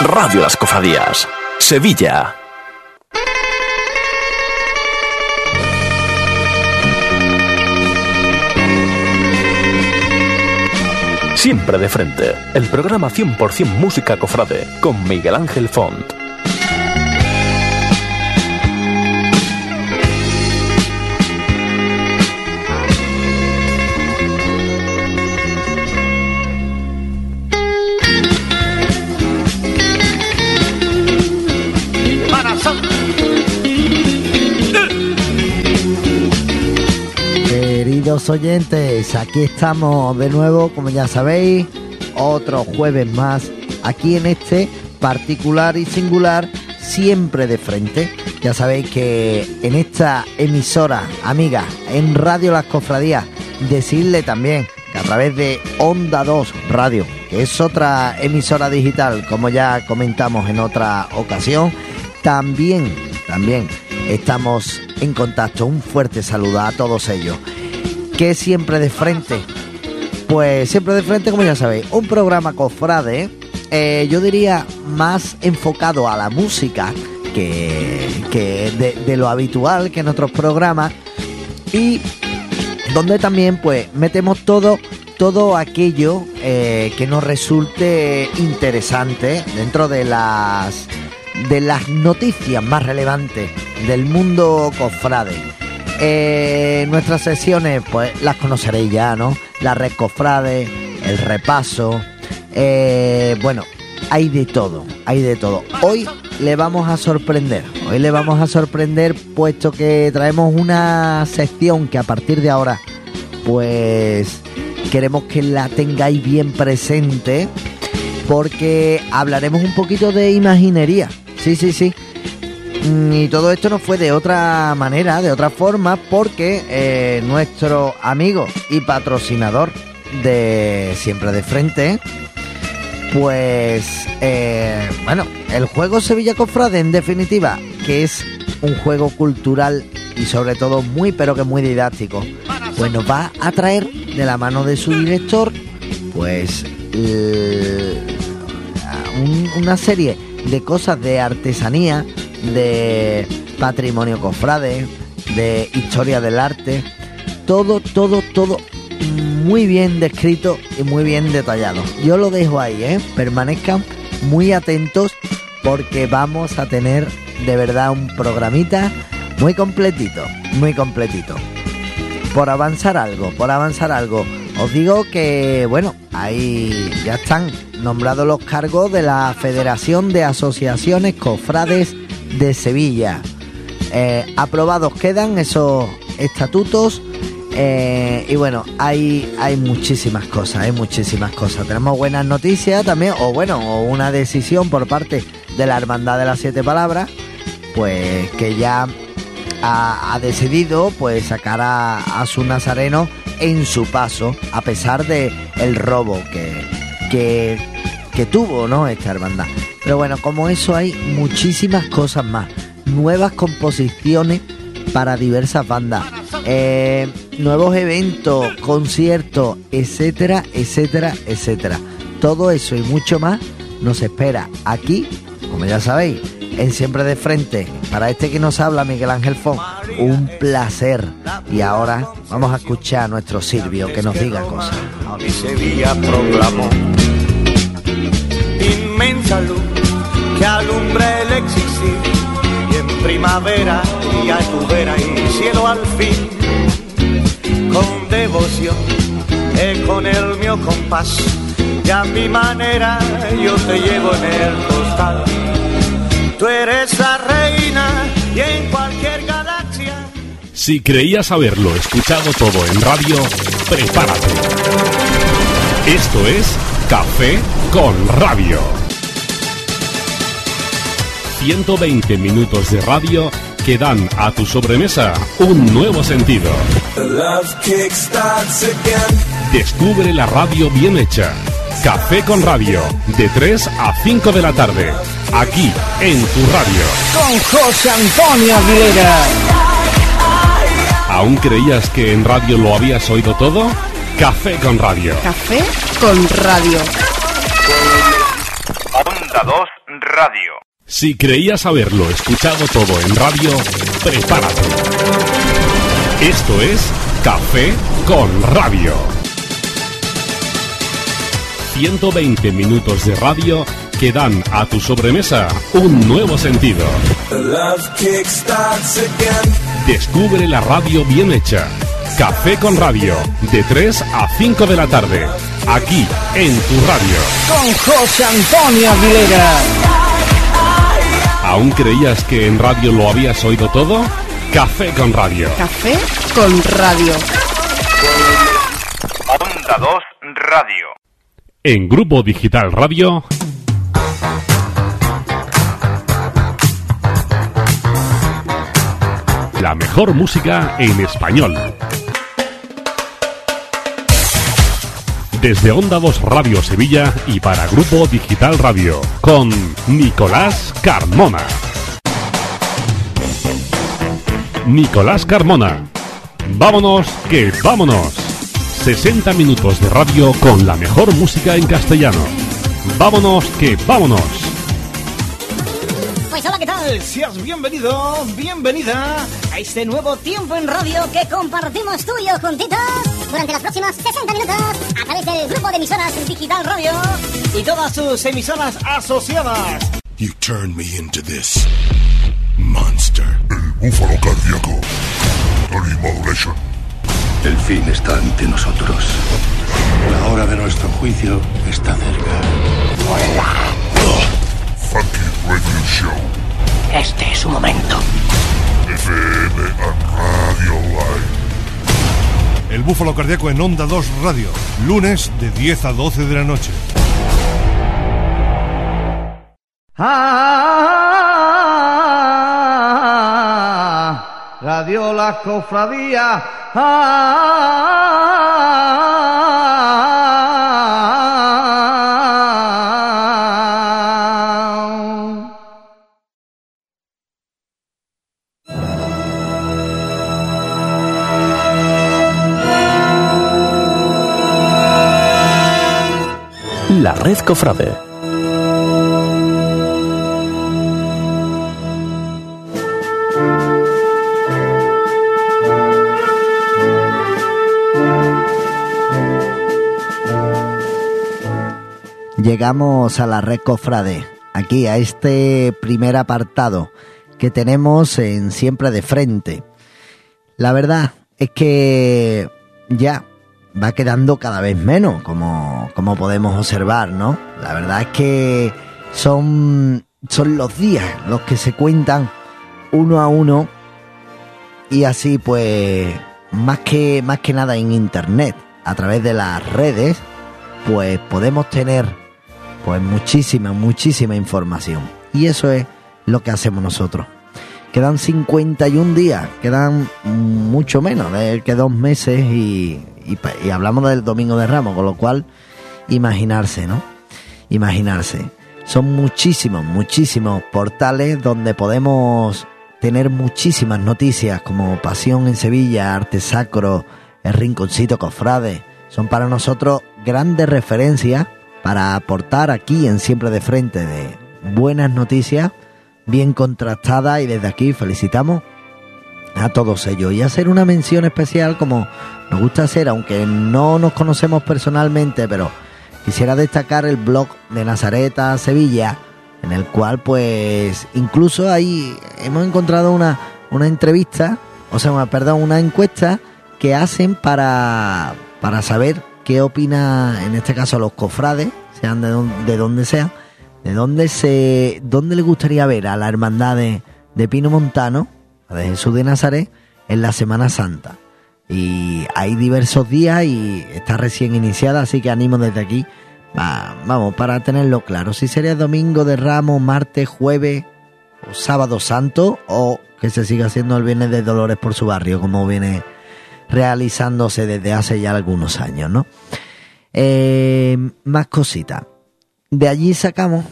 Radio Las Cofradías, Sevilla. Siempre de frente, el programa 100% música cofrade con Miguel Ángel Font. Oyentes, aquí estamos de nuevo, como ya sabéis, otro jueves más, aquí en este particular y singular, siempre de frente. Ya sabéis que en esta emisora, amiga, en Radio Las Cofradías, decirle también que a través de Onda 2 Radio, que es otra emisora digital, como ya comentamos en otra ocasión, también, también estamos en contacto. Un fuerte saludo a todos ellos. Que siempre de frente. Pues siempre de frente, como ya sabéis, un programa cofrade, eh, yo diría más enfocado a la música que, que de, de lo habitual que en otros programas. Y donde también pues metemos todo todo aquello eh, que nos resulte interesante dentro de las de las noticias más relevantes del mundo cofrade. Eh, nuestras sesiones, pues las conoceréis ya, ¿no? La red cofrade, el repaso. eh, bueno, hay de todo, hay de todo. Hoy le vamos a sorprender, hoy le vamos a sorprender puesto que traemos una sección que a partir de ahora, pues queremos que la tengáis bien presente porque hablaremos un poquito de imaginería. Sí, sí, sí. Mm, Y todo esto no fue de otra manera, de otra forma, porque eh, nuestro amigo y patrocinador de Siempre de Frente, pues, eh, bueno, el juego Sevilla Cofrade, en definitiva, que es un juego cultural y sobre todo muy, pero que muy didáctico, pues nos va a traer de la mano de su director, pues, una serie de cosas de artesanía, de patrimonio cofrade, de historia del arte, todo, todo, todo muy bien descrito y muy bien detallado. Yo lo dejo ahí, ¿eh? Permanezcan muy atentos porque vamos a tener de verdad un programita muy completito, muy completito. Por avanzar algo, por avanzar algo. Os digo que, bueno, ahí ya están nombrados los cargos de la Federación de Asociaciones Cofrades de Sevilla. Eh, aprobados quedan esos estatutos. eh, y bueno, hay, hay muchísimas cosas, hay muchísimas cosas. Tenemos buenas noticias también, o bueno, o una decisión por parte de la Hermandad de las Siete Palabras, pues que ya ha, decidido pues sacar a, a su nazareno en su paso, a pesar de el robo que, que, que tuvo ¿no? esta hermandad. Pero bueno, como eso hay muchísimas cosas más, nuevas composiciones para diversas bandas, eh, nuevos eventos, conciertos, etcétera, etcétera, etcétera. Todo eso y mucho más nos espera aquí, como ya sabéis, en Siempre de Frente. Para este que nos habla Miguel Ángel Font, un placer. Y ahora vamos a escuchar a nuestro Silvio que nos diga cosas. Inmensa luz que alumbra el existir y en primavera y a tu vera y cielo al fin con devoción y con el mío compás y a mi manera yo te llevo en el costal tú eres la reina y en cualquier galaxia Si creías haberlo escuchado todo en radio, prepárate. Esto es Café con Radio. 120 minutos de radio que dan a tu sobremesa un nuevo sentido. Descubre la radio bien hecha. Café con Radio, de 3 a 5 de la tarde, aquí en tu radio. Con José Antonio Aguilera. ¿Aún creías que en radio lo habías oído todo? Café con Radio. Café con Radio. Onda Onda 2 Radio. Si creías haberlo escuchado todo en radio, prepárate. Esto es Café con Radio. 120 minutos de radio que dan a tu sobremesa un nuevo sentido. Descubre la radio bien hecha. Café con Radio, de 3 a 5 de la tarde, aquí en tu radio. Con José Antonio Aguilera. ¿Aún creías que en radio lo habías oído todo? Café con Radio. Café con Radio. Onda 2 Radio. En Grupo Digital Radio. La mejor música en español. Desde Onda 2 Radio Sevilla y para Grupo Digital Radio, con Nicolás Carmona. Nicolás Carmona. Vámonos, que vámonos. 60 minutos de radio con la mejor música en castellano. Vámonos, que vámonos. Pues hola, ¿qué tal? Seas bienvenido, bienvenida a este nuevo tiempo en radio que compartimos tú y yo juntitos durante los próximos 60 minutos a través del grupo de emisoras Digital Radio y todas sus emisoras asociadas. You turned me into this monster. El búfalo cardíaco. Tony Modulation. El fin está ante nosotros. La hora de nuestro juicio está cerca. Funky Radio Show. Este es su momento. FM and Radio Live. El Búfalo Cardíaco en Onda 2 Radio. Lunes de 10 a 12 de la noche. Ah, Radio La Cofradía. Ah. Red Cofrade. Llegamos a la red Cofrade, aquí a este primer apartado que tenemos en Siempre de Frente. La verdad es que ya va quedando cada vez menos, como, como podemos observar, ¿no? La verdad es que son, son los días los que se cuentan uno a uno y así pues más que, más que nada en internet, a través de las redes, pues podemos tener pues muchísima, muchísima información. Y eso es lo que hacemos nosotros. Quedan 51 días, quedan mucho menos de que dos meses y, y, y hablamos del Domingo de Ramos, con lo cual imaginarse, ¿no? Imaginarse. Son muchísimos, muchísimos portales donde podemos tener muchísimas noticias como Pasión en Sevilla, Arte Sacro, El Rinconcito Cofrade. Son para nosotros grandes referencias para aportar aquí en Siempre de Frente de buenas noticias, bien contrastadas y desde aquí felicitamos a todos ellos. Y hacer una mención especial como nos gusta hacer, aunque no nos conocemos personalmente, pero quisiera destacar el blog de Nazareta Sevilla, en el cual pues incluso ahí hemos encontrado una, una entrevista, o sea, perdón, una encuesta que hacen para, para saber qué opina, en este caso, los cofrades, sean de, don- de donde sean, de dónde se, dónde le gustaría ver a la hermandad de, de Pino Montano, de Jesús de Nazaret, en la Semana Santa. Y hay diversos días y está recién iniciada, así que animo desde aquí, va- vamos, para tenerlo claro. Si sería domingo de Ramos, martes, jueves o sábado santo, o que se siga haciendo el Viernes de Dolores por su barrio, como viene realizándose desde hace ya algunos años, ¿no? Eh, más cositas. De allí sacamos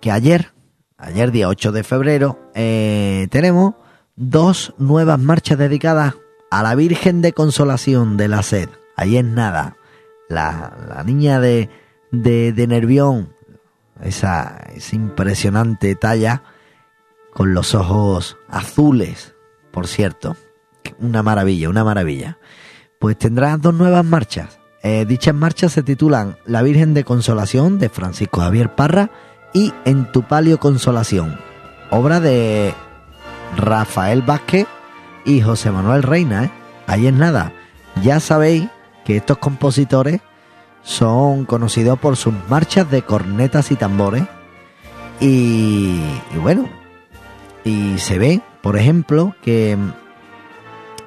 que ayer, ayer día 8 de febrero, eh, tenemos dos nuevas marchas dedicadas a la Virgen de Consolación de la Sed. Ahí es nada. La, la niña de, de, Nervión, esa, esa impresionante talla con los ojos azules, por cierto. Una maravilla, una maravilla. Pues tendrá dos nuevas marchas. Eh, dichas marchas se titulan La Virgen de Consolación de Francisco Javier Parra y En tu palio Consolación, obra de Rafael Vázquez y José Manuel Reina. ¿eh? Ahí es nada. Ya sabéis que estos compositores son conocidos por sus marchas de cornetas y tambores. Y, bueno, y se ve, por ejemplo, que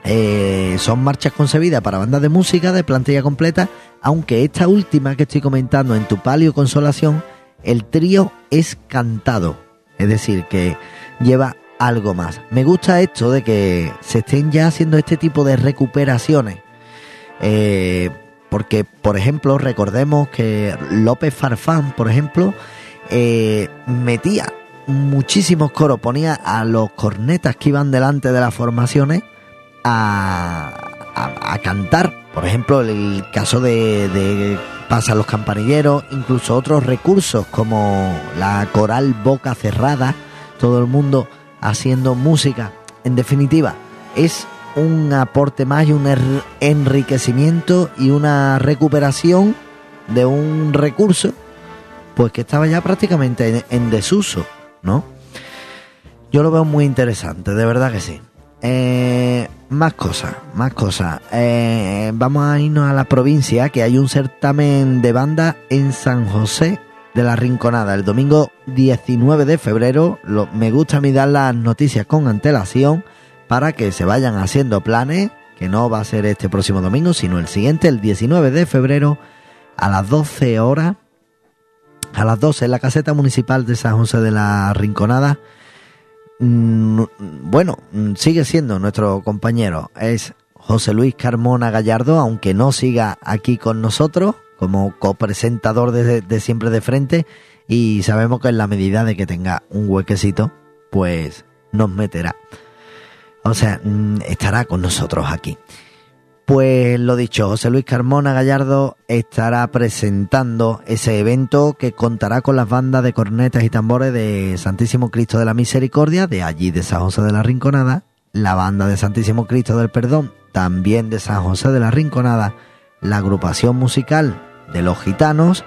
eh, son marchas concebidas para bandas de música de plantilla completa, aunque esta última que estoy comentando en tu palio consolación, el trío es cantado, es decir, que lleva algo más. Me gusta esto de que se estén ya haciendo este tipo de recuperaciones. Eh, porque, por ejemplo, recordemos que López Farfán, por ejemplo, eh, metía muchísimos coros, ponía a los cornetas que iban delante de las formaciones a, a, a cantar. Por ejemplo, el caso de, de Pasa los campanilleros, incluso otros recursos como la coral Boca Cerrada, todo el mundo haciendo música. En definitiva, es un aporte más y un enriquecimiento y una recuperación de un recurso pues que estaba ya prácticamente en, en desuso, ¿no? Yo lo veo muy interesante, de verdad que sí. Eh, más cosas, más cosas. Eh, vamos a irnos a la provincia, que hay un certamen de banda en San José de la Rinconada, el domingo 19 de febrero. Lo, me gusta a mí dar las noticias con antelación para que se vayan haciendo planes, que no va a ser este próximo domingo, sino el siguiente, el 19 de febrero, a las 12 horas, a las 12 en la caseta municipal de San José de la Rinconada. Mm, bueno, mm, sigue siendo nuestro compañero, es José Luis Carmona Gallardo, aunque no siga aquí con nosotros como copresentador de, de Siempre de Frente y sabemos que en la medida de que tenga un huequecito, pues nos meterá. O sea, mm, estará con nosotros aquí. Pues lo dicho, José Luis Carmona Gallardo estará presentando ese evento que contará con las bandas de cornetas y tambores de Santísimo Cristo de la Misericordia, de allí de San José de la Rinconada, la banda de Santísimo Cristo del Perdón, también de San José de la Rinconada, la agrupación musical de los gitanos,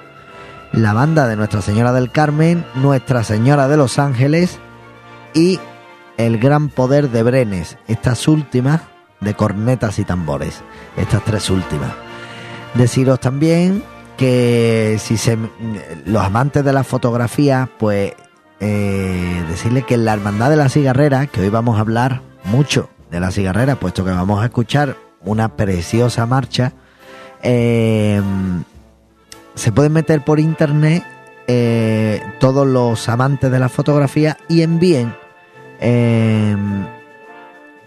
la banda de Nuestra Señora del Carmen, Nuestra Señora de los Ángeles y el Gran Poder de Brenes, estas últimas de cornetas y tambores, estas tres últimas. Deciros también que si se, los amantes de la fotografía, pues eh, decirle que la Hermandad de la Cigarrera, que hoy vamos a hablar mucho de la cigarrera, puesto que vamos a escuchar una preciosa marcha, eh, se pueden meter por internet eh, todos los amantes de la fotografía y envíen eh,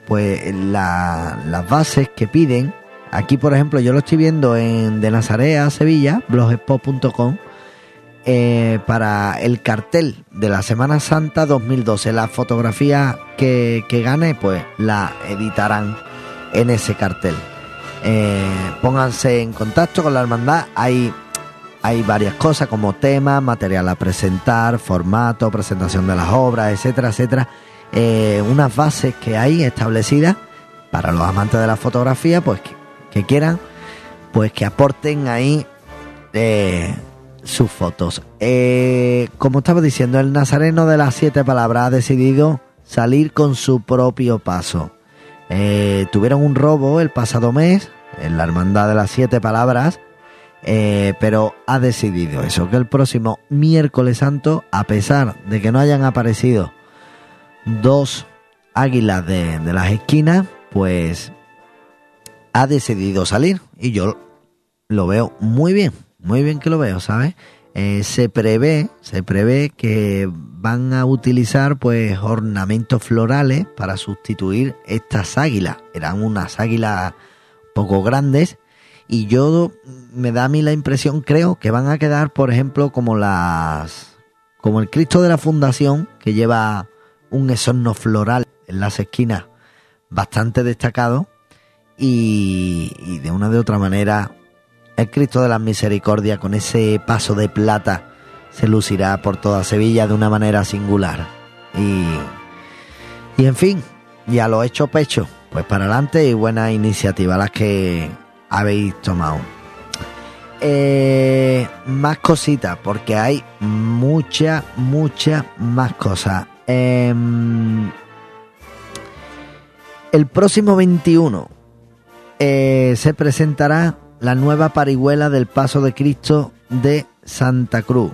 pues la, las bases que piden. Aquí, por ejemplo, yo lo estoy viendo en de Nazaret a Sevilla, blogspot.com, eh, para el cartel de la Semana Santa 2012. La fotografía que, que gane, pues la editarán en ese cartel. Eh, pónganse en contacto con la hermandad. Hay, hay varias cosas como tema, material a presentar, formato, presentación de las obras, etcétera, etcétera eh, unas bases que hay establecidas para los amantes de la fotografía, pues que, quieran, pues que aporten ahí eh, sus fotos. Eh, como estaba diciendo, el nazareno de las siete palabras ha decidido salir con su propio paso. Tuvieron un robo el pasado mes en la hermandad de las siete palabras. Eh, pero ha decidido eso, que el próximo miércoles santo, a pesar de que no hayan aparecido dos águilas de, las esquinas, pues ha decidido salir y yo lo veo muy bien, muy bien que lo veo, ¿sabes? Eh, se prevé, se prevé que van a utilizar pues ornamentos florales para sustituir estas águilas. Eran unas águilas poco grandes y yo me da a mí la impresión, creo que van a quedar, por ejemplo, como las como el Cristo de la Fundación que lleva un esorno floral en las esquinas bastante destacado y, y, de una de otra manera el Cristo de la Misericordia con ese paso de plata se lucirá por toda Sevilla de una manera singular. Y, y en fin, ya lo hecho pecho, pues para adelante y buenas iniciativas las que habéis tomado. Eh, más cositas, porque hay muchas, muchas más cosas. Em, el próximo 21 eh, se presentará la nueva parihuela del Paso de Cristo de Santa Cruz.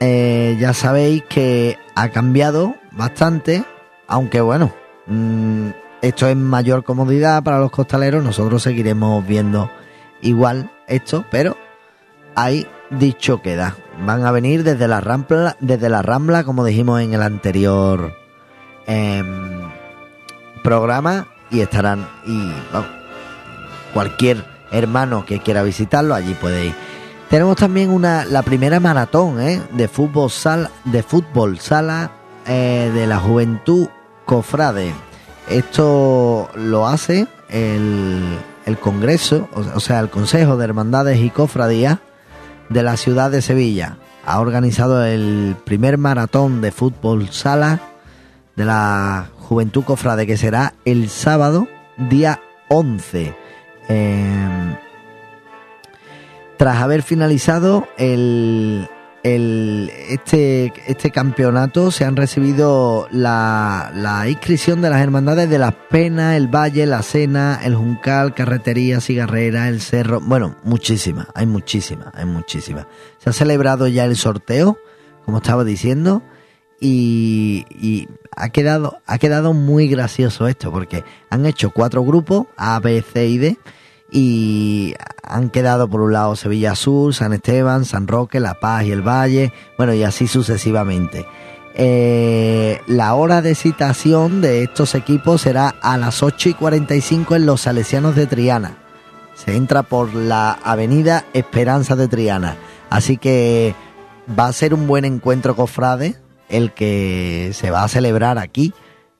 Eh, ya sabéis que ha cambiado bastante, aunque bueno, mm, esto es mayor comodidad para los costaleros, nosotros seguiremos viendo igual esto, pero hay dicho queda. Van a venir desde la Rambla, desde la Rambla, como dijimos en el anterior em, programa, y estarán y cualquier hermano que quiera visitarlo allí puede ir. Tenemos también una la primera maratón ¿eh? de fútbol sala de fútbol sala eh, de la juventud cofrade. Esto lo hace el, el Congreso, o sea, el Consejo de Hermandades y Cofradías de la ciudad de Sevilla. Ha organizado el primer maratón de fútbol sala de la Juventud Cofrade, que será el sábado, día 11. Eh, tras haber finalizado el, el, este, este campeonato se han recibido la, la, inscripción de las hermandades de Las Penas, el Valle, la Sena, el Juncal, Carretería, Cigarrera, el Cerro. Bueno, muchísimas, hay muchísimas, hay muchísimas. Se ha celebrado ya el sorteo, como estaba diciendo, y, y ha, quedado, ha quedado muy gracioso esto, porque han hecho cuatro grupos, A, B, C y D y han quedado por un lado Sevilla Sur, San Esteban, San Roque, La Paz y el Valle, bueno, y así sucesivamente. Eh, la hora de citación de estos equipos será a las 8 y 45 en los Salesianos de Triana. Se entra por la avenida Esperanza de Triana. Así que va a ser un buen encuentro cofrade el que se va a celebrar aquí,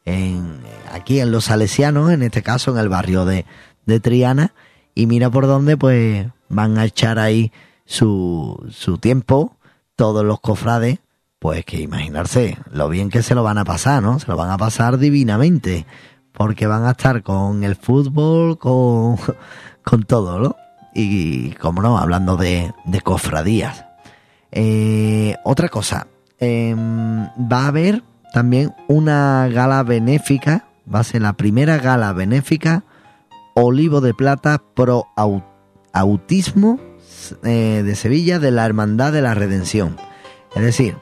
en, aquí en los Salesianos, en este caso en el barrio de, de Triana y mira por dónde pues van a echar ahí su, su tiempo todos los cofrades, pues que imaginarse lo bien que se lo van a pasar, ¿no? Se lo van a pasar divinamente, porque van a estar con el fútbol, con, con todo, ¿no? Y, como no, hablando de, de cofradías. Eh, otra cosa, em, va a haber también una gala benéfica, va a ser la primera gala benéfica Olivo de Plata Pro Autismo eh, de Sevilla de la Hermandad de la Redención. Es decir,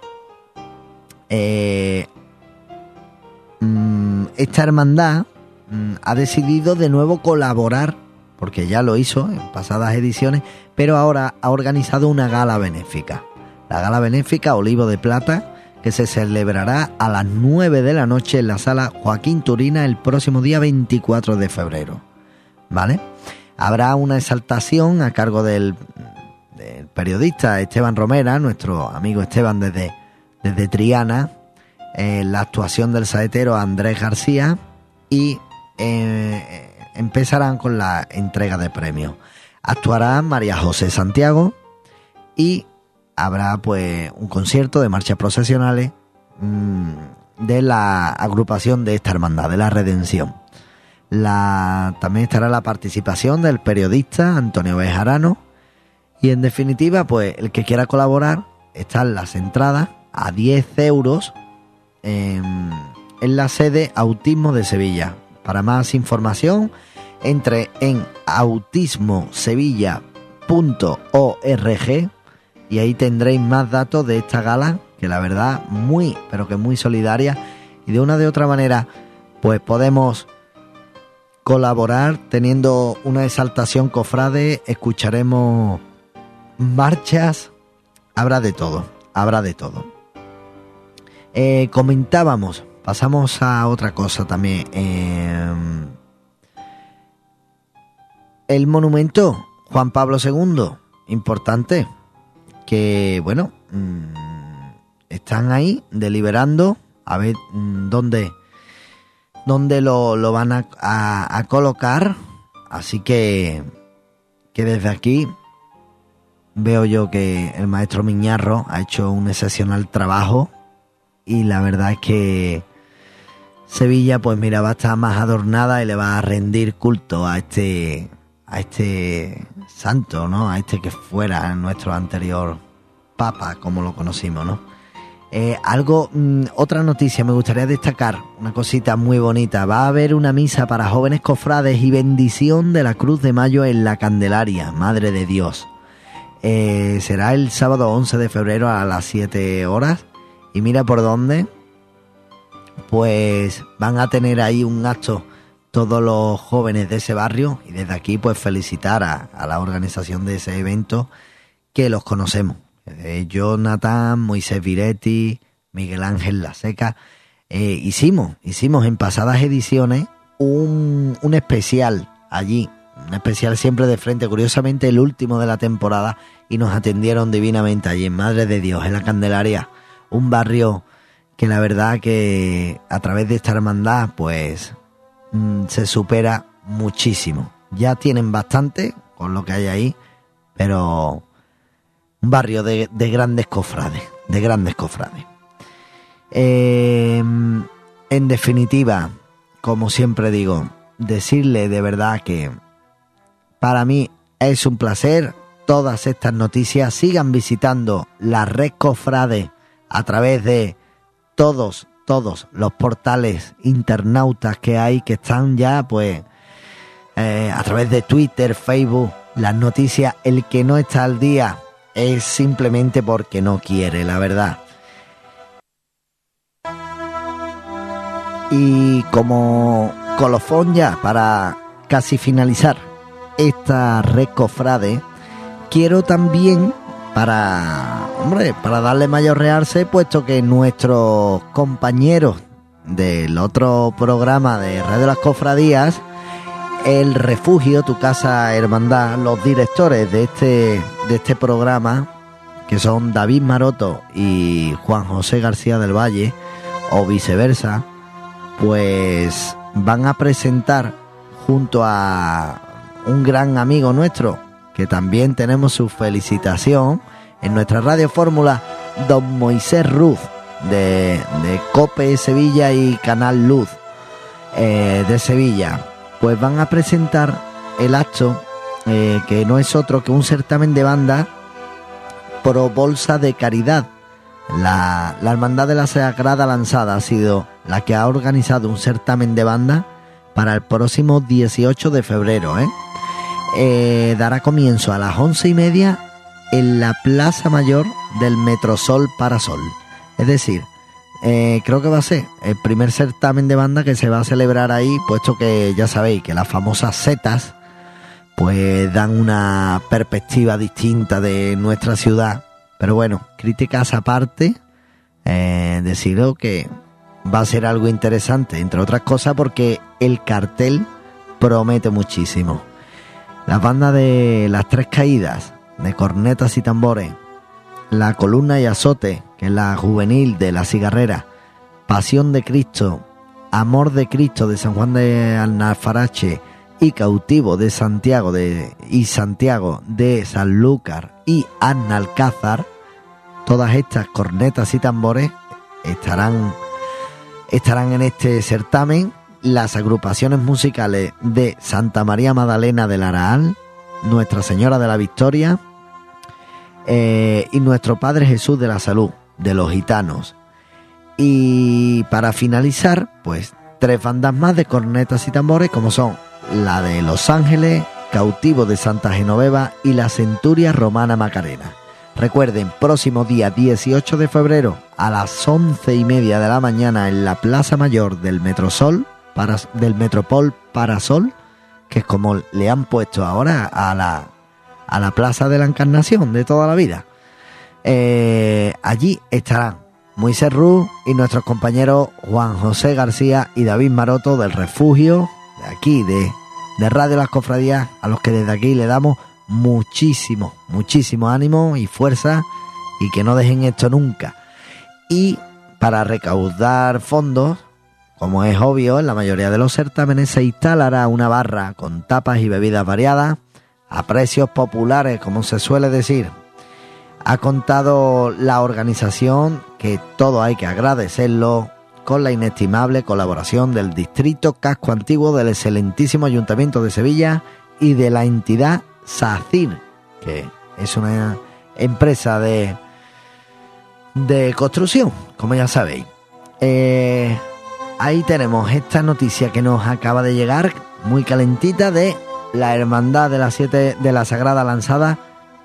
eh, mm, esta hermandad mm, ha decidido de nuevo colaborar, porque ya lo hizo en pasadas ediciones, pero ahora ha organizado una gala benéfica. La gala benéfica Olivo de Plata, que se celebrará a las 9 de la noche en la sala Joaquín Turina el próximo día 24 de febrero. ¿Vale? Habrá una exaltación a cargo del, periodista Esteban Romera, nuestro amigo Esteban desde, desde Triana, la actuación del saetero Andrés García y eh, empezarán con la entrega de premios. Actuará María José Santiago y habrá pues un concierto de marchas procesionales mm, de la agrupación de esta hermandad, de la Redención. La, también estará la participación del periodista Antonio Bejarano. Y en definitiva, pues el que quiera colaborar, están las entradas a 10 euros en, la sede Autismo de Sevilla. Para más información, entre en autismosevilla.org y ahí tendréis más datos de esta gala, que la verdad muy, pero que muy solidaria y de una de otra manera, pues podemos colaborar teniendo una exaltación cofrade, escucharemos marchas, habrá de todo, habrá de todo. Eh, comentábamos, pasamos a otra cosa también. Em, el monumento Juan Pablo II, importante, que bueno, mm, están ahí deliberando a ver mm, dónde lo, lo van a, a, colocar. Así que, que desde aquí veo yo que el maestro Miñarro ha hecho un excepcional trabajo y la verdad es que Sevilla, pues mira, va a estar más adornada y le va a rendir culto a este, a este santo, ¿no? A este que fuera nuestro anterior papa, como lo conocimos, ¿no? Eh, algo, mm, otra noticia, me gustaría destacar una cosita muy bonita. Va a haber una misa para jóvenes cofrades y bendición de la Cruz de Mayo en la Candelaria, Madre de Dios. Eh, será el sábado 11 de febrero a las 7 horas. Y mira por dónde, pues van a tener ahí un acto todos los jóvenes de ese barrio y desde aquí pues felicitar a, la organización de ese evento que los conocemos. Eh, Jonathan, Moisés Viretti, Miguel Ángel La Seca. Eh, hicimos, hicimos en pasadas ediciones un, un especial allí, un especial siempre de frente, curiosamente el último de la temporada, y nos atendieron divinamente allí en Madre de Dios, en la Candelaria, un barrio que la verdad que a través de esta hermandad pues mm, se supera muchísimo. Ya tienen bastante con lo que hay ahí, pero un barrio de, grandes cofrades, de grandes cofrades. Em, en definitiva, como siempre digo, decirle de verdad que para mí es un placer todas estas noticias. Sigan visitando la red cofrade a través de todos, todos los portales internautas que hay que están ya, pues, eh, a través de Twitter, Facebook, las noticias, el que no está al día es simplemente porque no quiere, la verdad. Y como colofón ya, para casi finalizar esta recofrade, quiero también para, hombre, para darle mayor realce, puesto que nuestros compañeros del otro programa de Radio Las Cofradías, El Refugio, Tu Casa Hermandad, los directores de este, de este programa, que son David Maroto y Juan José García del Valle, o viceversa, pues van a presentar junto a un gran amigo nuestro, que también tenemos su felicitación en nuestra radio fórmula, don Moisés Ruz, de, Cope Sevilla y Canal Luz eh, de Sevilla, pues van a presentar el acto eh, que no es otro que un certamen de banda pro Bolsa de Caridad. La, la Hermandad de la Sagrada Lanzada ha sido la que ha organizado un certamen de banda para el próximo 18 de febrero. ¿eh? Eh, dará comienzo a las once y media en la Plaza Mayor del Metrosol Parasol. Es decir, eh, creo que va a ser el primer certamen de banda que se va a celebrar ahí, puesto que ya sabéis que las famosas setas pues dan una perspectiva distinta de nuestra ciudad. Pero bueno, críticas aparte, eh, decido que va a ser algo interesante, entre otras cosas porque el cartel promete muchísimo. La banda de Las Tres Caídas, de cornetas y tambores. La columna y azote, que es la juvenil de la cigarrera. Pasión de Cristo, Amor de Cristo de San Juan de Alnafarache y Cautivo de Santiago de, y Santiago de Sanlúcar y Annalcázar. Todas estas cornetas y tambores estarán, estarán en este certamen las agrupaciones musicales de Santa María Magdalena del Araal, Nuestra Señora de la Victoria eh, y Nuestro Padre Jesús de la Salud, de los gitanos. Y para finalizar, pues tres bandas más de cornetas y tambores como son la de Los Ángeles, Cautivo de Santa Genoveva y la Centuria Romana Macarena. Recuerden, próximo día 18 de febrero a las once y media de la mañana en la Plaza Mayor del Metrosol, para, del Metropol Parasol, que es como le han puesto ahora a la, a la Plaza de la Encarnación de toda la vida. Eh, allí estarán Moisés Ruz y nuestros compañeros Juan José García y David Maroto del Refugio, de aquí, de, de Radio Las Cofradías, a los que desde aquí le damos muchísimo, muchísimo ánimo y fuerza y que no dejen esto nunca. Y para recaudar fondos, como es obvio, en la mayoría de los certámenes se instalará una barra con tapas y bebidas variadas a precios populares, como se suele decir, Ha contado la organización, que todo hay que agradecerlo, con la inestimable colaboración del Distrito Casco Antiguo del excelentísimo Ayuntamiento de Sevilla y de la entidad SACIR, que es una empresa de, de construcción, como ya sabéis. Eh, ahí tenemos esta noticia que nos acaba de llegar, muy calentita, de la Hermandad de las Siete de la Sagrada Lanzada,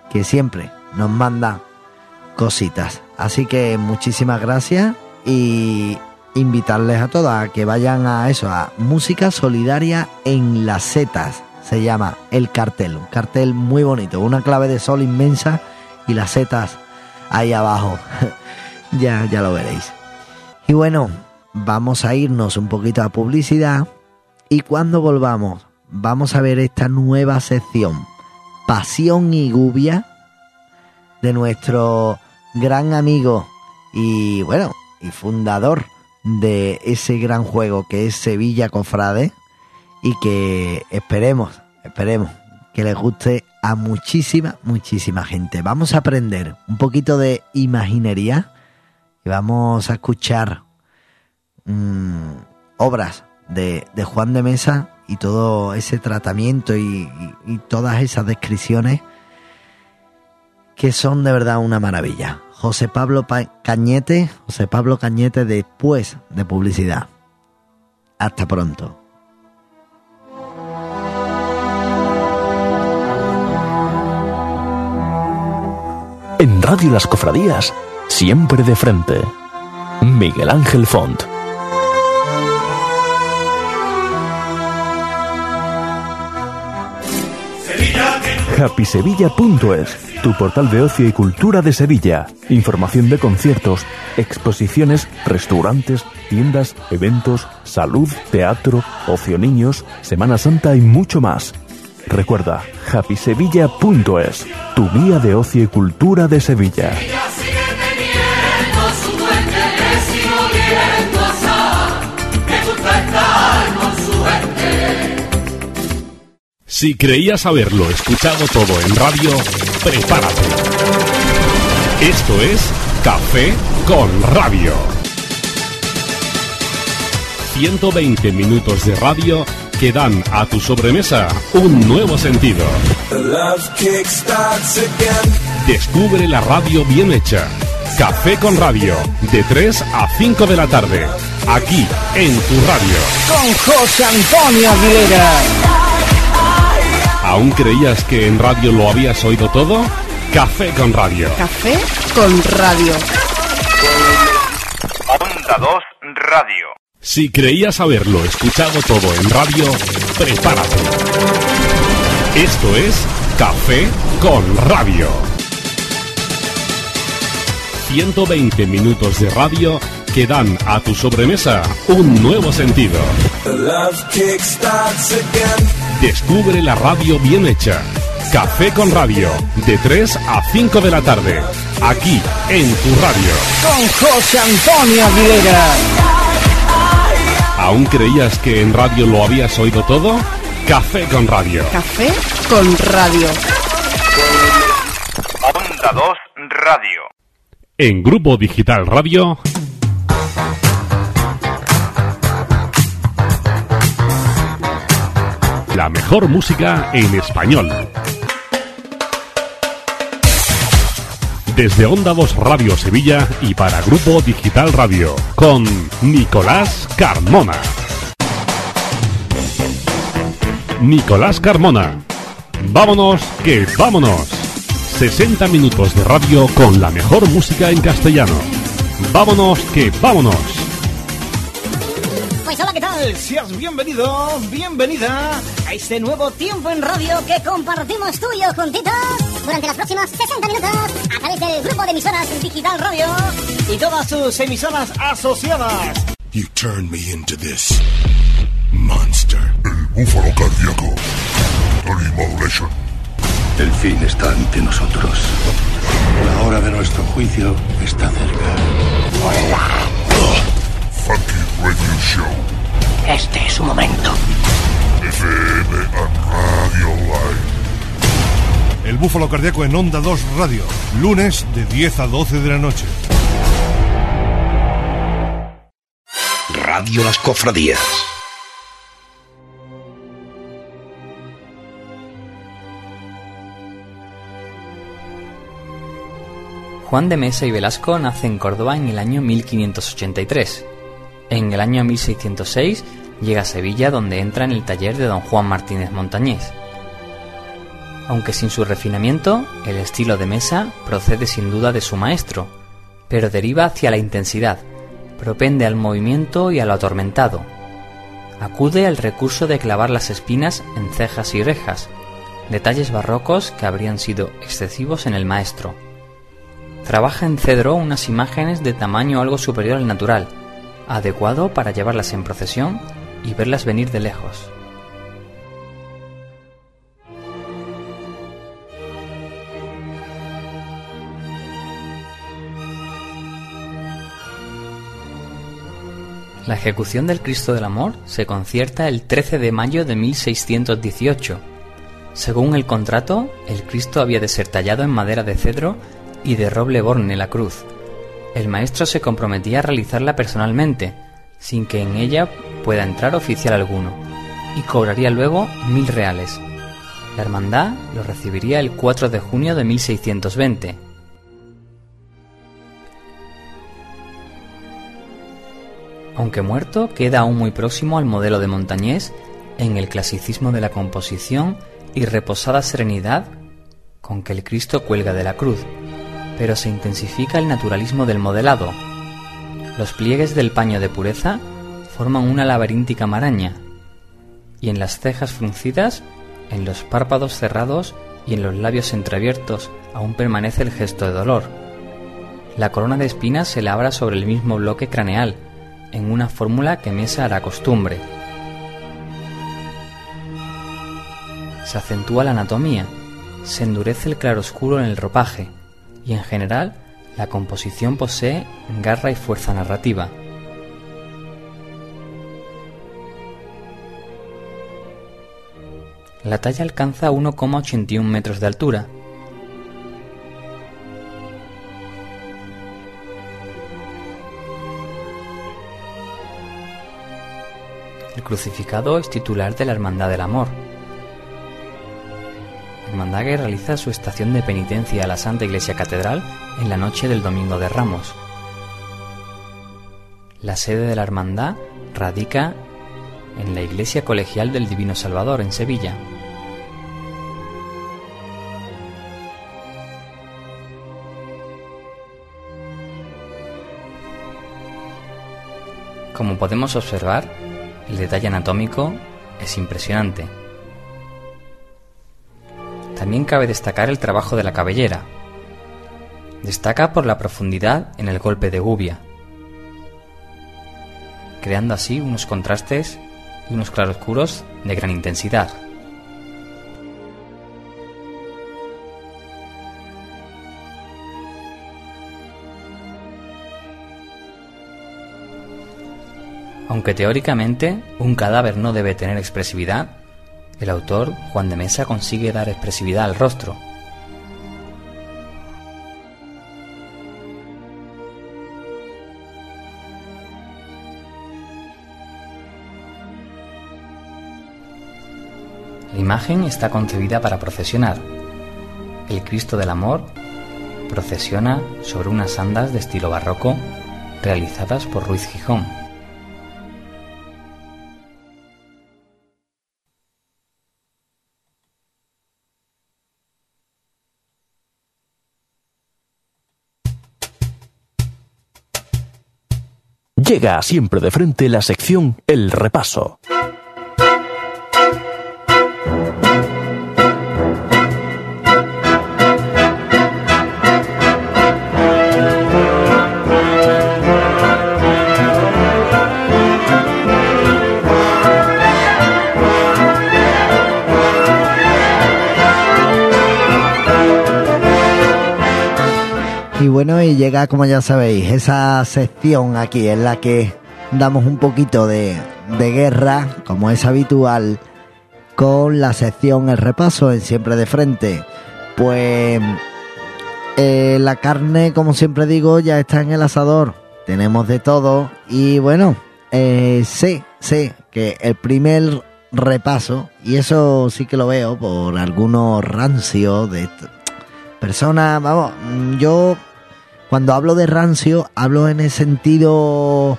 que siempre nos manda cositas. Así que muchísimas gracias y invitarles a todas a que vayan a eso, a Música Solidaria en las Setas. Se llama el cartel, un cartel muy bonito, una clave de sol inmensa y las setas ahí abajo. ya, ya lo veréis. Y bueno, vamos a irnos un poquito a publicidad y cuando volvamos vamos a ver esta nueva sección, Pasión y Gubia, de nuestro gran amigo y bueno, y fundador de ese gran juego que es Sevilla Cofrade y que esperemos, esperemos que les guste a muchísima, muchísima gente. Vamos a aprender un poquito de imaginería y vamos a escuchar mmm, obras de, de, Juan de Mesa y todo ese tratamiento y, todas esas descripciones que son de verdad una maravilla. José Pablo Cañete, José Pablo Cañete después de publicidad. Hasta pronto. En Radio Las Cofradías, siempre de frente. Miguel Ángel Font. HappySevilla.es, tu portal de ocio y cultura de Sevilla. Información de conciertos, exposiciones, restaurantes, tiendas, eventos, salud, teatro, ocio niños, Semana Santa y mucho más. Recuerda, happysevilla.es, tu guía de ocio y cultura de Sevilla. Si creías haberlo escuchado todo en radio, prepárate. Esto es Café con Radio. 120 minutos de radio que dan a tu sobremesa un nuevo sentido. Descubre la radio bien hecha. Café con Radio, de 3 a 5 de la tarde, aquí en tu radio. Con José Antonio Aguilera. ¿Aún creías que en radio lo habías oído todo? Café con Radio. Café con Radio. Onda 2 Radio. Si creías haberlo escuchado todo en radio, prepárate. Esto es Café con Radio. 120 minutos de radio que dan a tu sobremesa un nuevo sentido. Descubre la radio bien hecha. Café con Radio, de 3 a 5 de la tarde, aquí en tu radio. Con José Antonio Aguilera. ¿Aún creías que en radio lo habías oído todo? Café con Radio. Café con Radio. Onda 2 Radio. En Grupo Digital Radio. La mejor música en español. Desde Onda 2 Radio Sevilla y para Grupo Digital Radio, con Nicolás Carmona. Nicolás Carmona. Vámonos, que vámonos. 60 minutos de radio con la mejor música en castellano. Vámonos, que vámonos. Pues hola, ¿qué tal? Seas bienvenido, bienvenida a este nuevo tiempo en radio que compartimos tú y yo juntitos durante las próximas 60 minutos a través del grupo de emisoras Digital Radio y todas sus emisoras asociadas. You turned me into this monster. El búfalo cardíaco. Tony Modulation. El fin está ante nosotros. La hora de nuestro juicio está cerca. Funky Radio Show. Este es su momento. FM and Radio Live. El El Búfalo Cardíaco en Onda 2 Radio, lunes de 10 a 12 de la noche. Radio Las Cofradías. Juan de Mesa y Velasco nace en Córdoba en el año 1583. En el año 1606 llega a Sevilla donde entra en el taller de don Juan Martínez Montañés. Aunque sin su refinamiento, el estilo de Mesa procede sin duda de su maestro, pero deriva hacia la intensidad, propende al movimiento y a lo atormentado. Acude al recurso de clavar las espinas en cejas y orejas, detalles barrocos que habrían sido excesivos en el maestro. Trabaja en cedro unas imágenes de tamaño algo superior al natural, adecuado para llevarlas en procesión y verlas venir de lejos. La ejecución del Cristo del Amor se concierta el 13 de mayo de 1618. Según el contrato, el Cristo había de ser tallado en madera de cedro y de roble borne la cruz. El maestro se comprometía a realizarla personalmente, sin que en ella pueda entrar oficial alguno, y cobraría luego mil reales. La hermandad lo recibiría el 4 de junio de 1620. Aunque muerto, queda aún muy próximo al modelo de Montañés en el clasicismo de la composición y reposada serenidad con que el Cristo cuelga de la cruz, pero se intensifica el naturalismo del modelado. Los pliegues del paño de pureza forman una laberíntica maraña, y en las cejas fruncidas, en los párpados cerrados y en los labios entreabiertos aún permanece el gesto de dolor. La corona de espinas se labra sobre el mismo bloque craneal, en una fórmula que Mesa hará costumbre. Se acentúa la anatomía, se endurece el claroscuro en el ropaje, y en general la composición posee garra y fuerza narrativa. La talla alcanza 1,81 metros de altura. El crucificado es titular de la Hermandad del Amor. Hermandad que realiza su estación de penitencia a la Santa Iglesia Catedral en la noche del Domingo de Ramos. La sede de la Hermandad radica en la Iglesia Colegial del Divino Salvador en Sevilla. Como podemos observar, el detalle anatómico es impresionante. También cabe destacar el trabajo de la cabellera. Destaca por la profundidad en el golpe de gubia, creando así unos contrastes y unos claroscuros de gran intensidad. Aunque teóricamente un cadáver no debe tener expresividad, el autor, Juan de Mesa, consigue dar expresividad al rostro. La imagen está concebida para procesionar. El Cristo del Amor procesiona sobre unas andas de estilo barroco realizadas por Ruiz Gijón. Llega siempre de frente la sección El Repaso. Y llega, como ya sabéis, esa sección aquí en la que damos un poquito de, de guerra, como es habitual, con la sección El Repaso en Siempre de Frente. Pues eh, la carne, como siempre digo, ya está en el asador. Tenemos de todo y bueno, eh, sé, sé que el primer repaso, y eso sí que lo veo por algunos rancios de personas, vamos, yo cuando hablo de rancio, hablo en el sentido,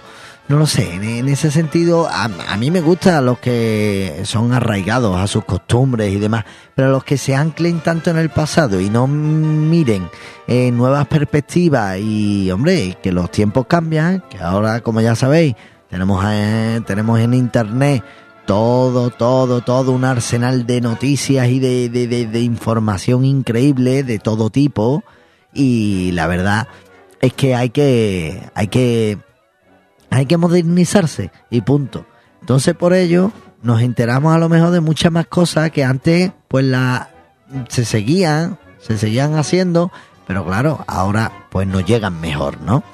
no lo sé, en, ese sentido, a, a mí me gustan los que son arraigados a sus costumbres y demás, pero los que se anclen tanto en el pasado y no miren eh, nuevas perspectivas y, hombre, que los tiempos cambian, que ahora, como ya sabéis, tenemos, eh, tenemos en internet todo, todo, todo un arsenal de noticias y de, de información increíble de todo tipo y la verdad es que hay que hay que hay que modernizarse y punto. Entonces por ello nos enteramos a lo mejor de muchas más cosas que antes pues la se seguían, se seguían haciendo, pero claro, ahora pues nos llegan mejor, ¿no?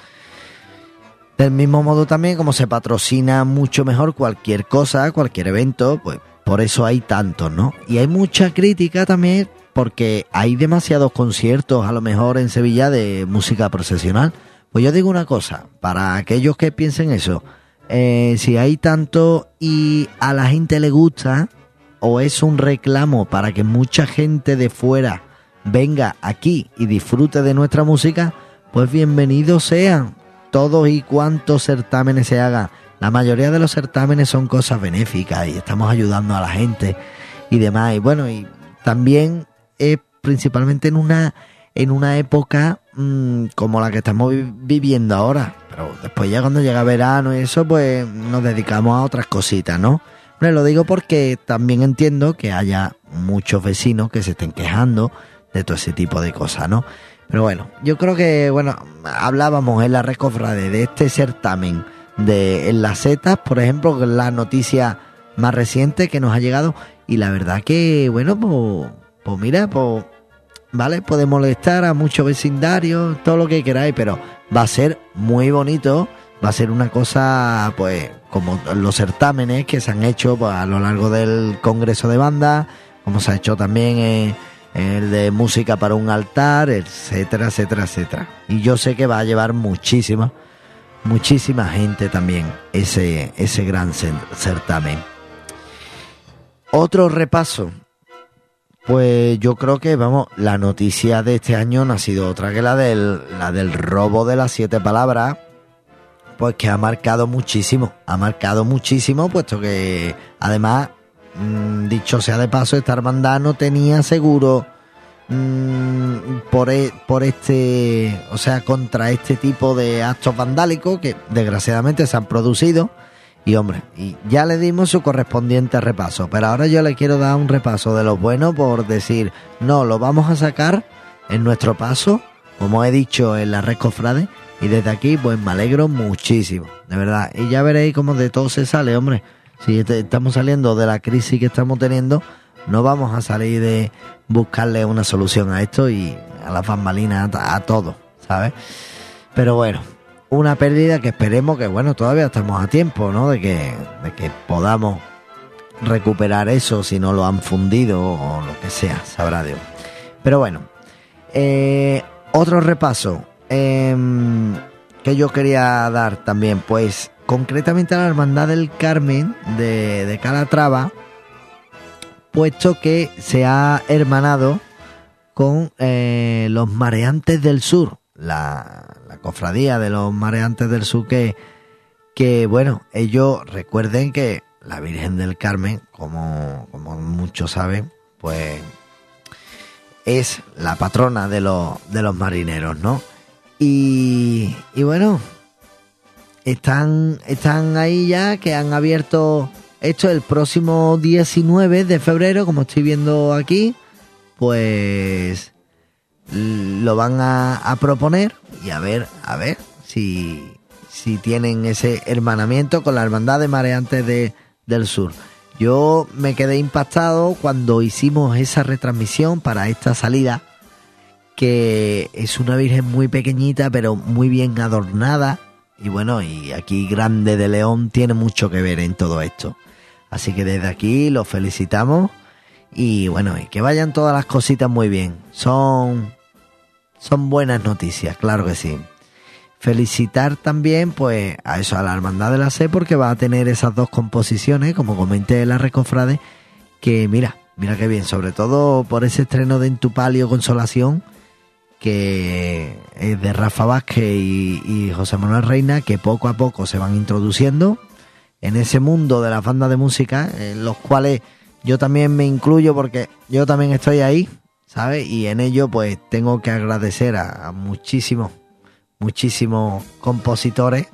Del mismo modo también como se patrocina mucho mejor cualquier cosa, cualquier evento, pues por eso hay tantos, ¿no? Y hay mucha crítica también porque hay demasiados conciertos a lo mejor en Sevilla de música profesional. Pues yo digo una cosa, para aquellos que piensen eso, eh, si hay tanto y a la gente le gusta, o es un reclamo para que mucha gente de fuera venga aquí y disfrute de nuestra música, pues bienvenidos sean todos y cuantos certámenes se hagan. La mayoría de los certámenes son cosas benéficas y estamos ayudando a la gente y demás. Y bueno, y también es principalmente en una en una época mmm, como la que estamos vi viviendo ahora. Pero después ya cuando llega verano y eso, pues nos dedicamos a otras cositas, ¿no? Bueno, lo digo porque también entiendo que haya muchos vecinos que se estén quejando de todo ese tipo de cosas, ¿no? Pero bueno, yo creo que, bueno, hablábamos en la recofrade de este certamen de en las setas, por ejemplo, la noticia más reciente que nos ha llegado. Y la verdad que, bueno, pues, pues mira, pues, ¿vale? Puede molestar a muchos vecindarios, todo lo que queráis, pero va a ser muy bonito. Va a ser una cosa, pues, como los certámenes que se han hecho pues, a lo largo del Congreso de Banda, como se ha hecho también eh, el de música para un altar, etcétera, etcétera, etcétera. Y yo sé que va a llevar muchísima, muchísima gente también ese, ese gran certamen. Otro repaso. Pues yo creo que, vamos, la noticia de este año no ha sido otra que la del, la del robo de las siete palabras, pues que ha marcado muchísimo, ha marcado muchísimo, puesto que además, mmm, dicho sea de paso, esta hermandad no tenía seguro mmm, por, e, por este, o sea, contra este tipo de actos vandálicos que desgraciadamente se han producido. Y hombre, y ya le dimos su correspondiente repaso, pero ahora yo le quiero dar un repaso de lo bueno por decir, no, lo vamos a sacar en nuestro paso, como he dicho en la red cofrade, y desde aquí pues me alegro muchísimo, de verdad. Y ya veréis cómo de todo se sale, hombre. Si estamos saliendo de la crisis que estamos teniendo, no vamos a salir de buscarle una solución a esto y a las bambalinas, a, a todo, ¿sabes? Pero bueno, una pérdida que esperemos que, bueno, todavía estamos a tiempo, ¿no? De que, de que podamos recuperar eso si no lo han fundido o lo que sea, sabrá Dios. Pero bueno, eh, otro repaso eh, que yo quería dar también, pues concretamente a la Hermandad del Carmen de, de Calatrava, puesto que se ha hermanado con eh, los mareantes del sur, la, cofradía de los mareantes del sur que, que bueno, ellos recuerden que la Virgen del Carmen, como, como muchos saben, pues es la patrona de los, de los marineros, ¿no? Y, y bueno, están, están ahí ya que han abierto esto el próximo 19 de febrero, como estoy viendo aquí, pues lo van a, proponer y a ver, a ver si, si tienen ese hermanamiento con la Hermandad de Mareantes de, del Sur. Yo me quedé impactado cuando hicimos esa retransmisión para esta salida, que es una Virgen muy pequeñita pero muy bien adornada. Y bueno, y aquí Grande de León tiene mucho que ver en todo esto. Así que desde aquí los felicitamos Y bueno, y que vayan todas las cositas muy bien. Son, son buenas noticias, claro que sí. Felicitar también, pues, a eso, a la Hermandad de la C, porque va a tener esas dos composiciones, como comenté en la Recofrade, que mira, mira qué bien, sobre todo por ese estreno de Entupalio Consolación, que es de Rafa Vázquez y, y José Manuel Reina, que poco a poco se van introduciendo en ese mundo de las bandas de música, en los cuales yo también me incluyo porque yo también estoy ahí, ¿sabes? Y en ello pues tengo que agradecer a, muchísimos, muchísimos compositores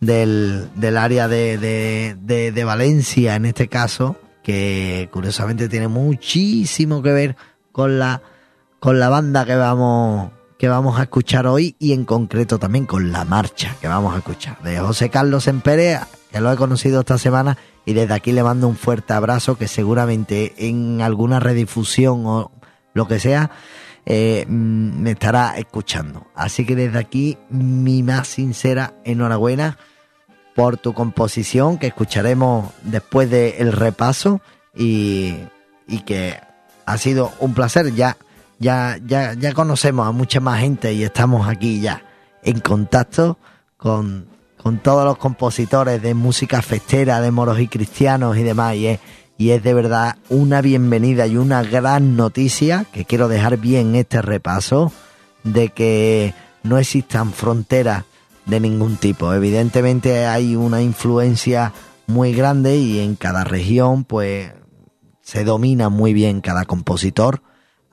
del, del área de, de, de, Valencia, en este caso, que curiosamente tiene muchísimo que ver con la, con la banda que vamos, que vamos a escuchar hoy y en concreto también con la marcha que vamos a escuchar de José Carlos Emperea, que lo he conocido esta semana y desde aquí le mando un fuerte abrazo que seguramente en alguna redifusión o lo que sea eh, mm, me estará escuchando. Así que desde aquí mi más sincera enhorabuena por tu composición que escucharemos después del repaso y, y que ha sido un placer. Ya, ya, ya, ya conocemos a mucha más gente y estamos aquí ya en contacto con con todos los compositores de música festera, de moros y cristianos y demás. Y es, y es de verdad una bienvenida y una gran noticia que quiero dejar bien este repaso de que no existan fronteras de ningún tipo. Evidentemente hay una influencia muy grande y en cada región pues se domina muy bien cada compositor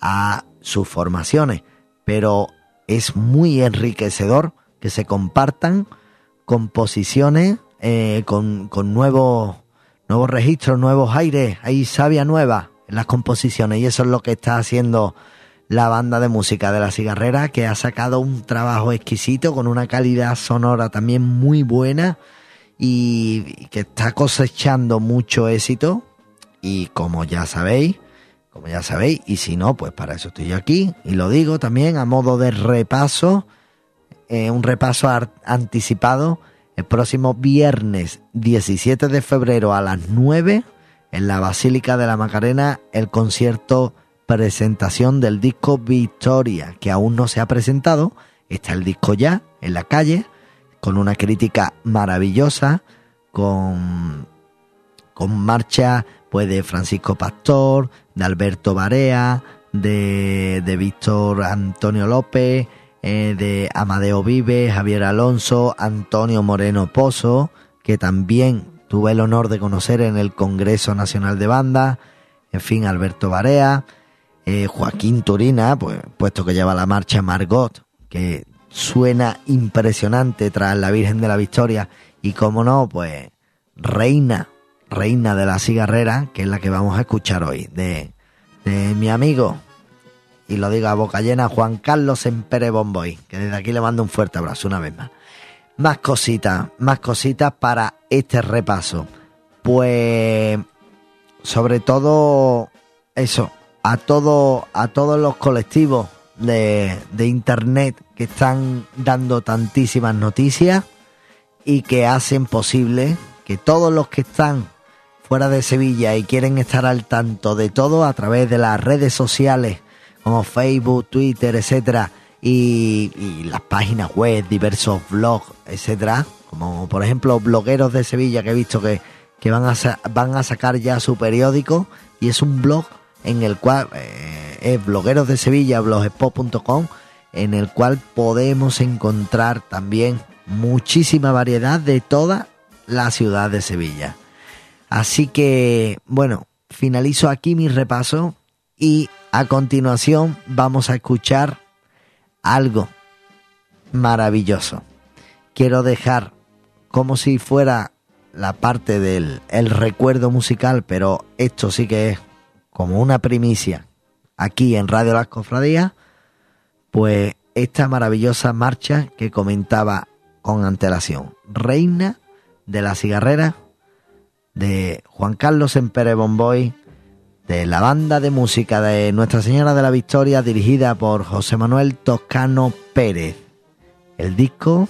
a sus formaciones, pero es muy enriquecedor que se compartan composiciones eh, con, con nuevos, nuevos registros, nuevos aires, hay sabia nueva en las composiciones y eso es lo que está haciendo la banda de música de la cigarrera que ha sacado un trabajo exquisito con una calidad sonora también muy buena y que está cosechando mucho éxito. Y como ya sabéis, como ya sabéis, y si no, pues para eso estoy yo aquí. Y lo digo también a modo de repaso eh, un repaso anticipado. El próximo viernes 17 de febrero a las 9 en la Basílica de la Macarena el concierto presentación del disco Victoria, que aún no se ha presentado, está el disco ya en la calle, con una crítica maravillosa, con, con marcha pues de Francisco Pastor, de Alberto Barea, de, de Víctor Antonio López, eh, de Amadeo Vive, Javier Alonso, Antonio Moreno Pozo, que también tuve el honor de conocer en el Congreso Nacional de Banda, en fin, Alberto Barea, eh, Joaquín Turina, pues, puesto que lleva la marcha Margot, que suena impresionante tras la Virgen de la Victoria, y como no, pues Reina, Reina de la Cigarrera, que es la que vamos a escuchar hoy, de, de mi amigo y lo digo a boca llena, Juan Carlos Empere Bomboy, que desde aquí le mando un fuerte abrazo una vez más. Más cositas, más cositas para este repaso. Pues sobre todo eso, a todo, a todos los colectivos de, de internet que están dando tantísimas noticias y que hacen posible que todos los que están fuera de Sevilla y quieren estar al tanto de todo a través de las redes sociales como Facebook, Twitter, etcétera, y, las páginas web, diversos blogs, etcétera, como por ejemplo blogueros de Sevilla que he visto que, que van, a, van a sacar ya su periódico y es un blog en el cual eh, es blogueros de Sevilla, blogspot.com, en el cual podemos encontrar también muchísima variedad de toda la ciudad de Sevilla. Así que, bueno, finalizo aquí mi repaso y a continuación vamos a escuchar algo maravilloso. Quiero dejar como si fuera la parte del el recuerdo musical, pero esto sí que es como una primicia aquí en Radio Las Cofradías, pues esta maravillosa marcha que comentaba con antelación, Reina de la Cigarrera de Juan Carlos Empere Bomboy de la banda de música de Nuestra Señora de la Victoria dirigida por José Manuel Toscano Pérez. El disco,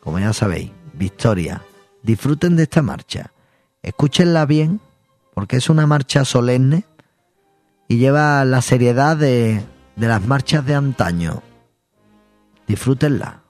como ya sabéis, Victoria. Disfruten de esta marcha. Escúchenla bien, porque es una marcha solemne y lleva la seriedad de, de las marchas de antaño. Disfrútenla.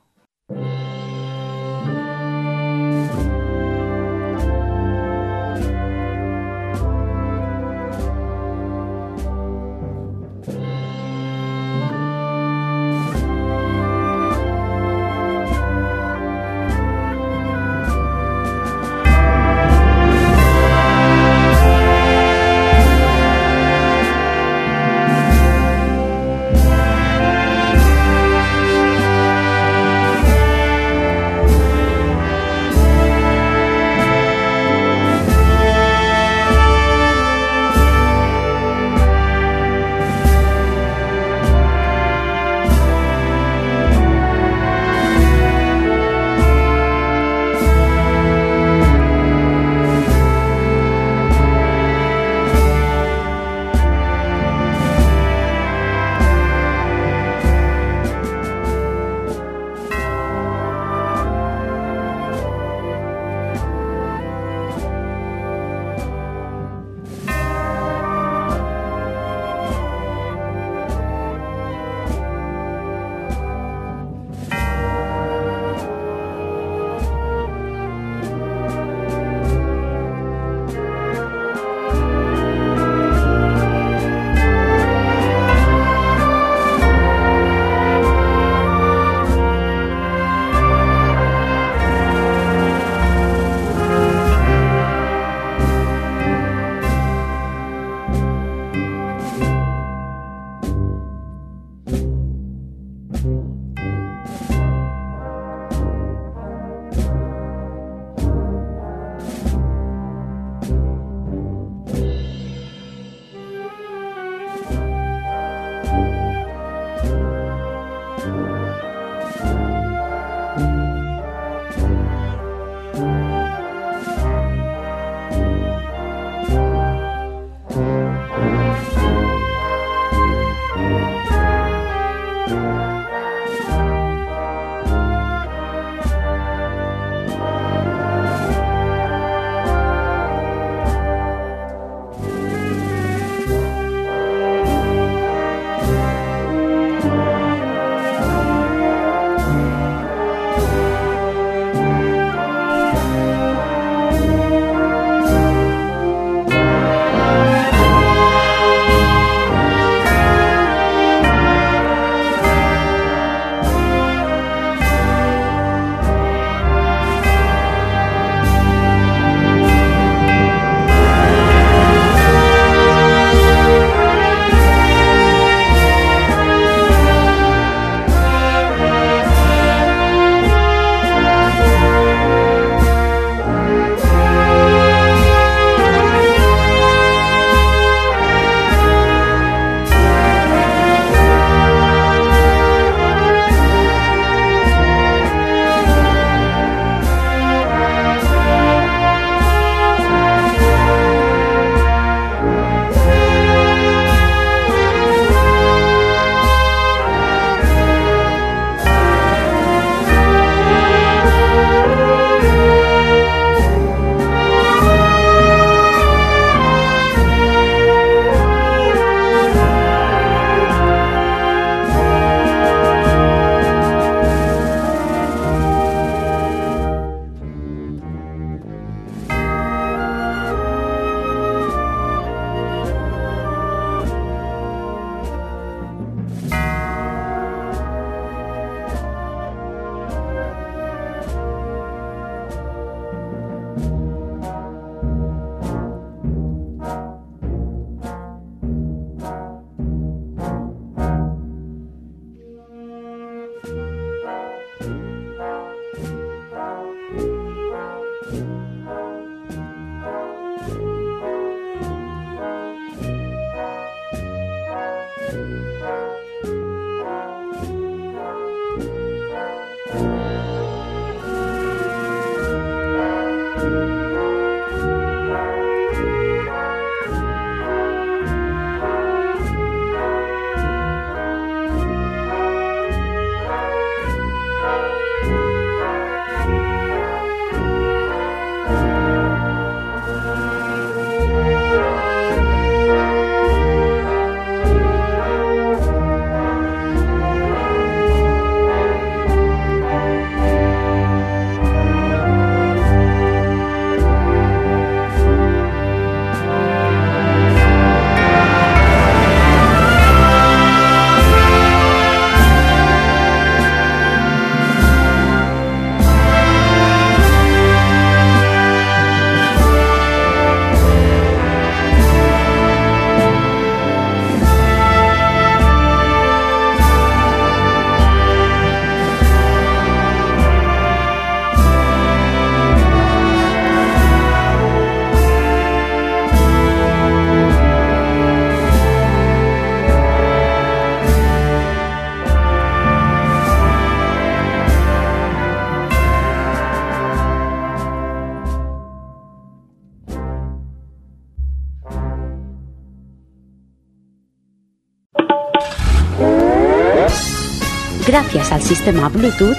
Sistema Bluetooth,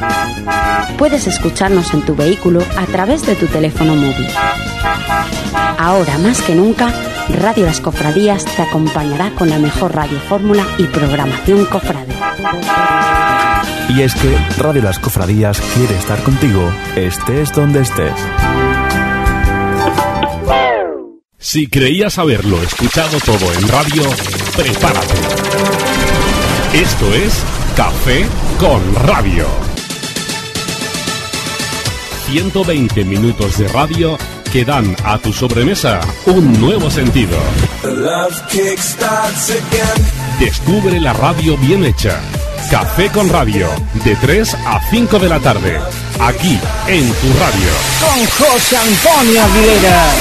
puedes escucharnos en tu vehículo a través de tu teléfono móvil. Ahora más que nunca, Radio Las Cofradías te acompañará con la mejor radio fórmula y programación cofrade. Y es que Radio Las Cofradías quiere estar contigo, estés donde estés. Si creías haberlo escuchado todo en radio, prepárate. Esto es Café con Radio. 120 minutos de radio que dan a tu sobremesa un nuevo sentido. Descubre la radio bien hecha. Café con Radio, de 3 a 5 de la tarde, aquí en tu radio. Con José Antonio Aguilera.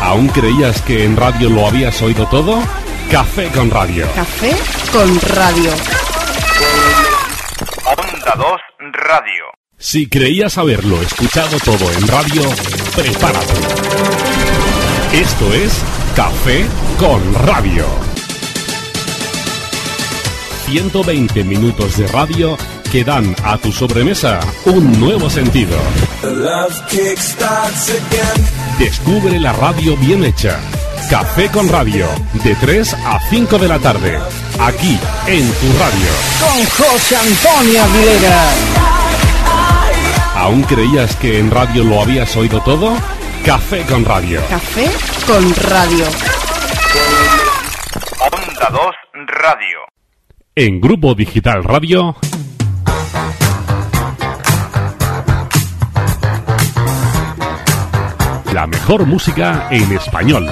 ¿Aún creías que en radio lo habías oído todo? Café con Radio. Café con Radio. Onda 2 Radio. Si creías haberlo escuchado todo en radio, prepárate. Esto es Café con Radio. 120 minutos de radio que dan a tu sobremesa un nuevo sentido. Descubre la radio bien hecha. Café con Radio, de 3 a 5 de la tarde, aquí en tu radio. Con José Antonio Aguilera. ¿Aún creías que en radio lo habías oído todo? Café con Radio. Café con Radio. Onda 2 Radio. En Grupo Digital Radio. La mejor música en español.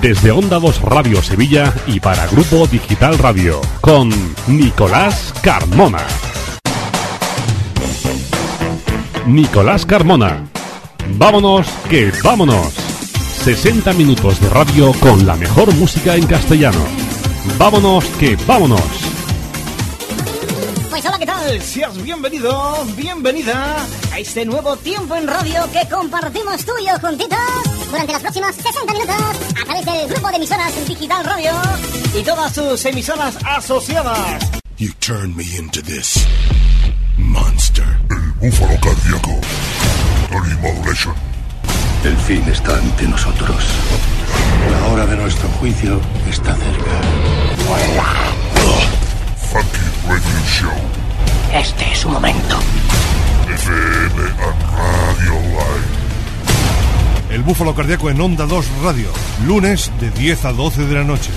Desde Onda 2 Radio Sevilla y para Grupo Digital Radio, con Nicolás Carmona. Nicolás Carmona. Vámonos, que vámonos. 60 minutos de radio con la mejor música en castellano. Vámonos, que vámonos. Pues hola, ¿qué tal? Seas bienvenido, bienvenida a este nuevo tiempo en radio que compartimos tú y yo juntitos durante los próximos 60 minutos a través del grupo de emisoras Digital Radio y todas sus emisoras asociadas. You turned me into this monster. El búfalo cardíaco. Total Modulation. El fin está ante nosotros. La hora de nuestro juicio está cerca. Funky Radio Show. Este es su momento. FM and Radio Live. El búfalo cardíaco en Onda 2 Radio. Lunes de 10 a 12 de la noche.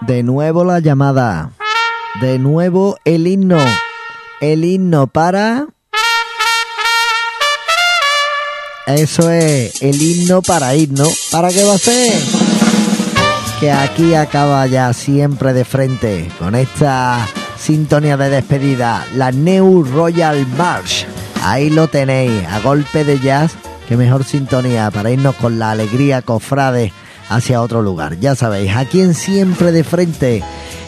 De nuevo la llamada. De nuevo el himno. El himno para... Eso es, el himno para himno. ¿Para qué va a ser? Que aquí acaba ya siempre de frente con esta sintonía de despedida, la New Royal March. Ahí lo tenéis, a golpe de jazz. Qué mejor sintonía para irnos con la alegría cofrade hacia otro lugar. Ya sabéis, aquí en Siempre de Frente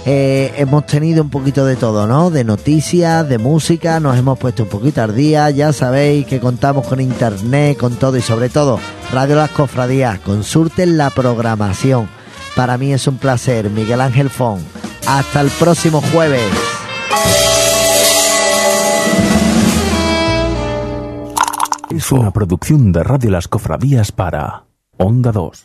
eh, hemos tenido un poquito de todo, ¿no? De noticias, de música, nos hemos puesto un poquito al día. Ya sabéis que contamos con internet, con todo y sobre todo Radio Las Cofradías. Consulten la programación. Para mí es un placer, Miguel Ángel Fon. Hasta el próximo jueves. Es una producción de Radio Las Cofradías para Onda 2.